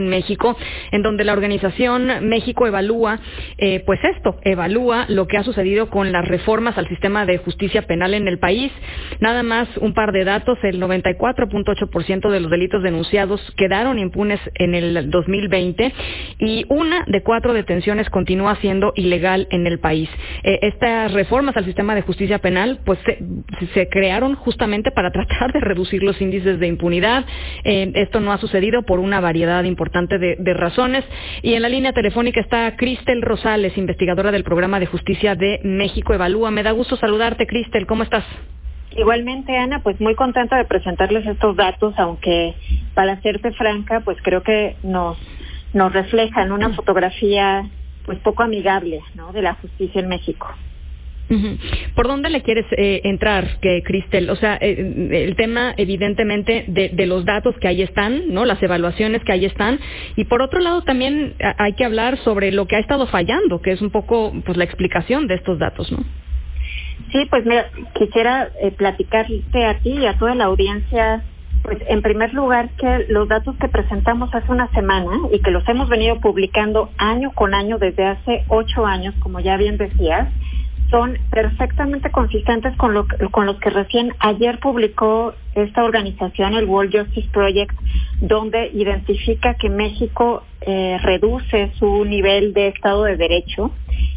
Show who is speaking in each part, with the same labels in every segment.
Speaker 1: en México, en donde la organización México evalúa, eh, pues esto, evalúa lo que ha sucedido con las reformas al sistema de justicia penal en el país. Nada más un par de datos, el 94.8% de los delitos denunciados quedaron impunes en el 2020 y una de cuatro detenciones continúa siendo ilegal en el país. Eh, estas reformas al sistema de justicia penal, pues se, crearon justamente para tratar de reducir los índices de impunidad. Eh, esto no ha sucedido por una variedad importante de, razones. Y en la línea telefónica está Cristel Rosales, investigadora del programa de justicia de México Evalúa. Me da gusto saludarte, Cristel. ¿Cómo estás?
Speaker 2: Igualmente, Ana, pues muy contenta de presentarles estos datos, aunque para serte franca, pues creo que nos, nos reflejan una fotografía pues poco amigable de la justicia en México.
Speaker 1: ¿Por dónde le quieres eh, entrar, que, Cristel? O sea, eh, el tema, evidentemente, de, los datos que ahí están, ¿no? Las evaluaciones que ahí están. Y por otro lado, también hay que hablar sobre lo que ha estado fallando, que es un poco, pues, la explicación de estos datos, ¿no?
Speaker 2: Sí, pues mira, quisiera eh, platicarte a ti y a toda la audiencia pues en primer lugar que los datos que presentamos hace una semana y que los hemos venido publicando año con año desde hace ocho años, como ya bien decías, son perfectamente consistentes con, lo, con los que recién ayer publicó esta organización, el World Justice Project, donde identifica que México eh, reduce su nivel de Estado de Derecho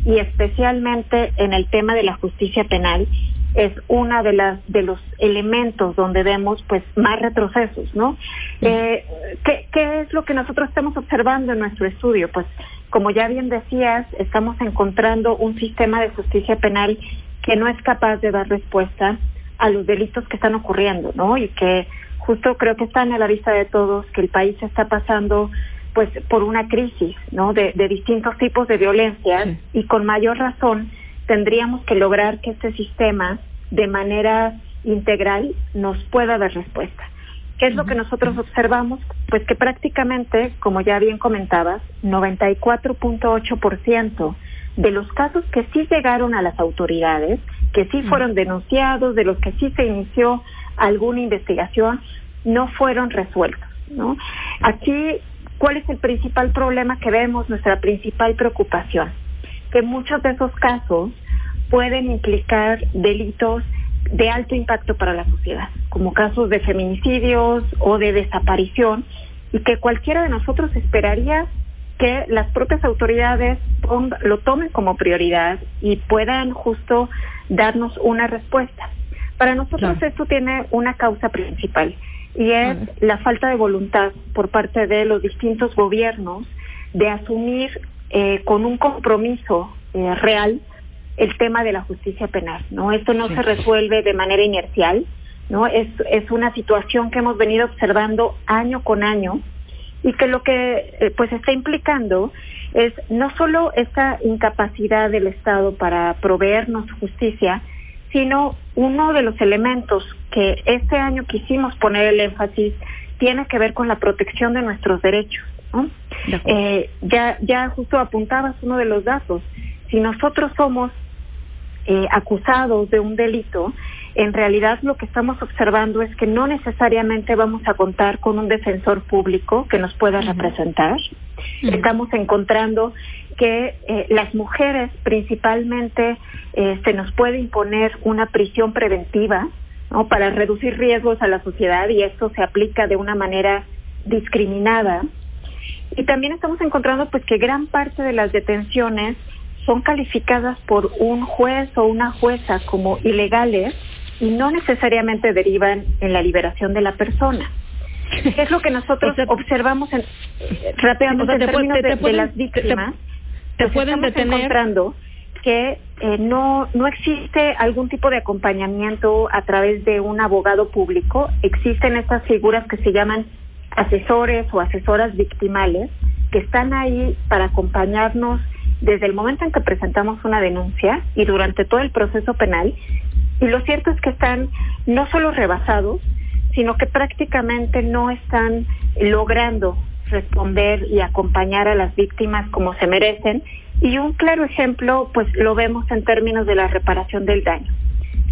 Speaker 2: y especialmente en el tema de la justicia penal es una de las de los elementos donde vemos pues más retrocesos, ¿no? Eh, ¿qué, ¿Qué es lo que nosotros estamos observando en nuestro estudio? Pues como ya bien decías, estamos encontrando un sistema de justicia penal que no es capaz de dar respuesta a los delitos que están ocurriendo, ¿no? Y que justo creo que están a la vista de todos que el país está pasando pues por una crisis, ¿no? De, distintos tipos de violencia y con mayor razón tendríamos que lograr que este sistema de manera integral nos pueda dar respuesta. ¿Qué es lo que nosotros observamos? Pues que prácticamente, como ya bien comentabas, 94.8% de los casos que sí llegaron a las autoridades, que sí fueron denunciados, de los que sí se inició alguna investigación, no fueron resueltos. ¿no? Aquí, ¿cuál es el principal problema que vemos, nuestra principal preocupación? Que muchos de esos casos pueden implicar delitos de alto impacto para la sociedad, como casos de feminicidios o de desaparición, y que cualquiera de nosotros esperaría que las propias autoridades lo tomen como prioridad y puedan justo darnos una respuesta. Para nosotros esto tiene una causa principal y es la falta de voluntad por parte de los distintos gobiernos de asumir eh, con un compromiso eh, real el tema de la justicia penal, ¿no? Esto no se resuelve de manera inercial, ¿no? Es, es una situación que hemos venido observando año con año y que lo que eh, pues está implicando es no solo esta incapacidad del Estado para proveernos justicia, sino uno de los elementos que este año quisimos poner el énfasis tiene que ver con la protección de nuestros derechos. ¿no? Eh, ya, ya justo apuntabas uno de los datos. Si nosotros somos eh, acusados de un delito, en realidad lo que estamos observando es que no necesariamente vamos a contar con un defensor público que nos pueda representar. Estamos encontrando que eh, las mujeres principalmente eh, se nos puede imponer una prisión preventiva ¿no? para reducir riesgos a la sociedad y esto se aplica de una manera discriminada. Y también estamos encontrando pues que gran parte de las detenciones son calificadas por un juez o una jueza como ilegales y no necesariamente derivan en la liberación de la persona. ¿Qué es lo que nosotros observamos en, rápidamente en términos de, las víctimas?
Speaker 1: Te, pueden detener.
Speaker 2: encontrando que eh, no, no existe algún tipo de acompañamiento a través de un abogado público. Existen estas figuras que se llaman asesores o asesoras victimales que están ahí para acompañarnos desde el momento en que presentamos una denuncia y durante todo el proceso penal. Y lo cierto es que están no solo rebasados, sino que prácticamente no están logrando responder y acompañar a las víctimas como se merecen. Y un claro ejemplo, pues lo vemos en términos de la reparación del daño.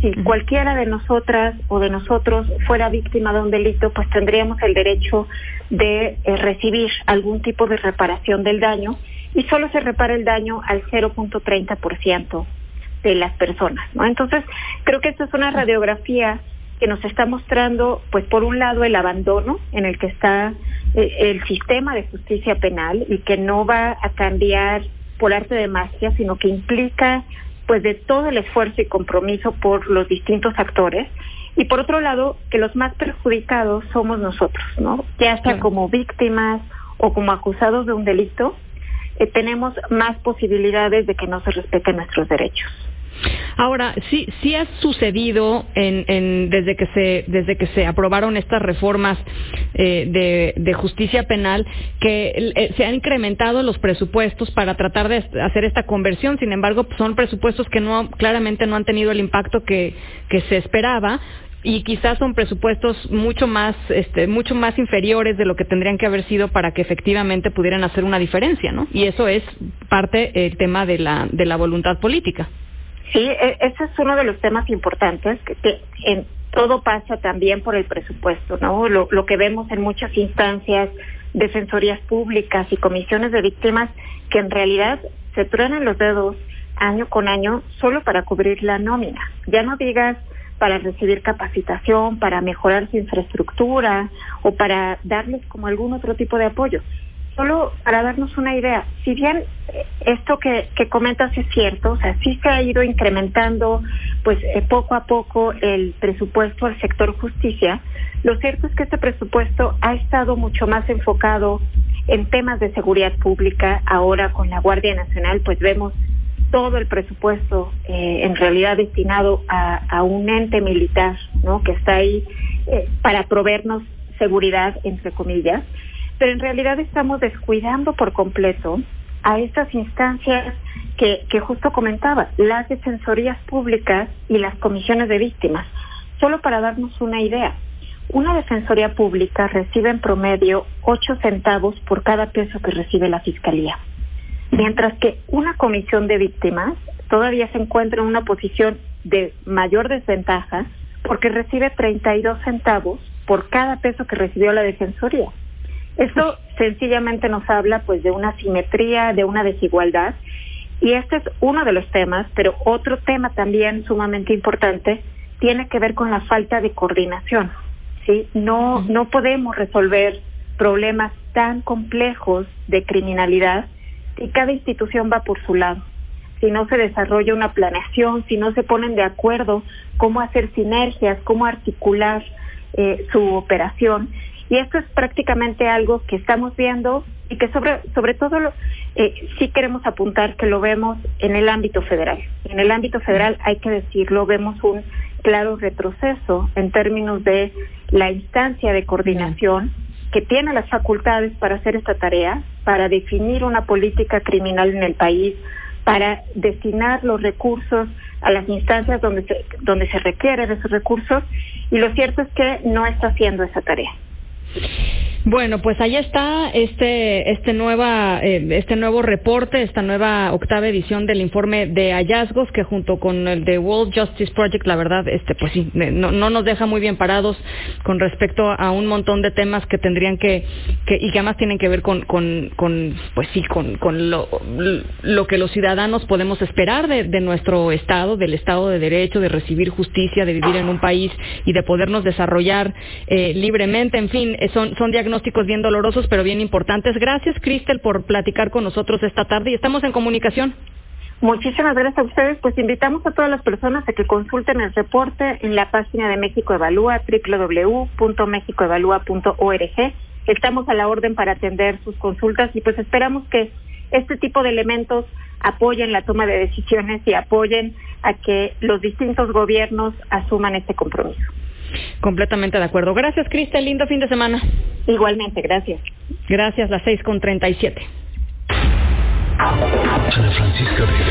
Speaker 2: si cualquiera de nosotras o de nosotros fuera víctima de un delito, pues tendríamos el derecho de eh, recibir algún tipo de reparación del daño y solo se repara el daño al 0.30% de las personas, ¿no? Entonces, creo que esta es una radiografía que nos está mostrando, pues por un lado, el abandono en el que está eh, el sistema de justicia penal y que no va a cambiar por arte de magia, sino que implica pues de todo el esfuerzo y compromiso por los distintos actores y por otro lado que los más perjudicados somos nosotros, ¿no? Ya sea como víctimas o como acusados de un delito, eh, tenemos más posibilidades de que no se respeten nuestros derechos.
Speaker 1: Ahora, sí, sí ha sucedido en, desde que se desde que se aprobaron estas reformas eh, de, justicia penal que eh, se han incrementado los presupuestos para tratar de hacer esta conversión. Sin embargo, son presupuestos que no claramente no han tenido el impacto que, que se esperaba y quizás son presupuestos mucho más este, mucho más inferiores de lo que tendrían que haber sido para que efectivamente pudieran hacer una diferencia, ¿no? Y eso es parte del tema de la de la voluntad política.
Speaker 2: Sí, e, ese es uno de los temas importantes, que, en todo pasa también por el presupuesto, ¿no? Lo, lo que vemos en muchas instancias, defensorías públicas y comisiones de víctimas, que en realidad se truenan los dedos año con año solo para cubrir la nómina. Ya no digas para recibir capacitación, para mejorar su infraestructura o para darles como algún otro tipo de apoyo. Solo para darnos una idea, si bien eh, esto que, que comentas es cierto, o sea, sí se ha ido incrementando pues eh, poco a poco el presupuesto al sector justicia, lo cierto es que este presupuesto ha estado mucho más enfocado en temas de seguridad pública, ahora con la Guardia Nacional pues vemos todo el presupuesto eh, en realidad destinado a, un ente militar, ¿no? Que está ahí para proveernos seguridad, entre comillas pero en realidad estamos descuidando por completo a estas instancias que, que justo comentaba, las defensorías públicas y las comisiones de víctimas. Solo para darnos una idea, una defensoría pública recibe en promedio 8 centavos por cada peso que recibe la fiscalía, mientras que una comisión de víctimas todavía se encuentra en una posición de mayor desventaja porque recibe 32 centavos por cada peso que recibió la defensoría. Esto sencillamente nos habla pues de una simetría, de una desigualdad y este es uno de los temas, pero otro tema también sumamente importante tiene que ver con la falta de coordinación. ¿sí? No, no podemos resolver problemas tan complejos de criminalidad si cada institución va por su lado. Si no se desarrolla una planeación, si no se ponen de acuerdo cómo hacer sinergias, cómo articular eh, su operación. Y esto es prácticamente algo que estamos viendo y que sobre, sobre todo eh, sí queremos apuntar que lo vemos en el ámbito federal. En el ámbito federal, hay que decirlo, vemos un claro retroceso en términos de la instancia de coordinación que tiene las facultades para hacer esta tarea, para definir una política criminal en el país, para destinar los recursos a las instancias donde se, donde se requieren esos recursos y lo cierto es que no está haciendo esa tarea.
Speaker 1: Bueno, pues ahí está este este nueva eh, este nuevo reporte, esta nueva octava edición del informe de hallazgos que junto con el de World Justice Project, la verdad, este pues sí, no, no nos deja muy bien parados con respecto a un montón de temas que tendrían que, que y que además tienen que ver con, con, pues sí, con, con lo, lo que los ciudadanos podemos esperar de, de nuestro estado, del estado de derecho, de recibir justicia, de vivir en un país y de podernos desarrollar eh, libremente, en fin, son son diagnósticos diagnósticos bien dolorosos, pero bien importantes. Gracias, Cristel, por platicar con nosotros esta tarde y estamos en comunicación.
Speaker 2: Muchísimas gracias a ustedes. Pues invitamos a todas las personas a que consulten el reporte en la página de México Evalúa, www.mexicoevalúa.org. Estamos a la orden para atender sus consultas y pues esperamos que este tipo de elementos apoyen la toma de decisiones y apoyen a que los distintos gobiernos asuman este compromiso.
Speaker 1: Completamente de acuerdo. Gracias, Cristel. Lindo fin de semana.
Speaker 2: Igualmente, gracias.
Speaker 1: Gracias, las seis con treinta y siete.
Speaker 3: Ana Francisca Vega, NMBS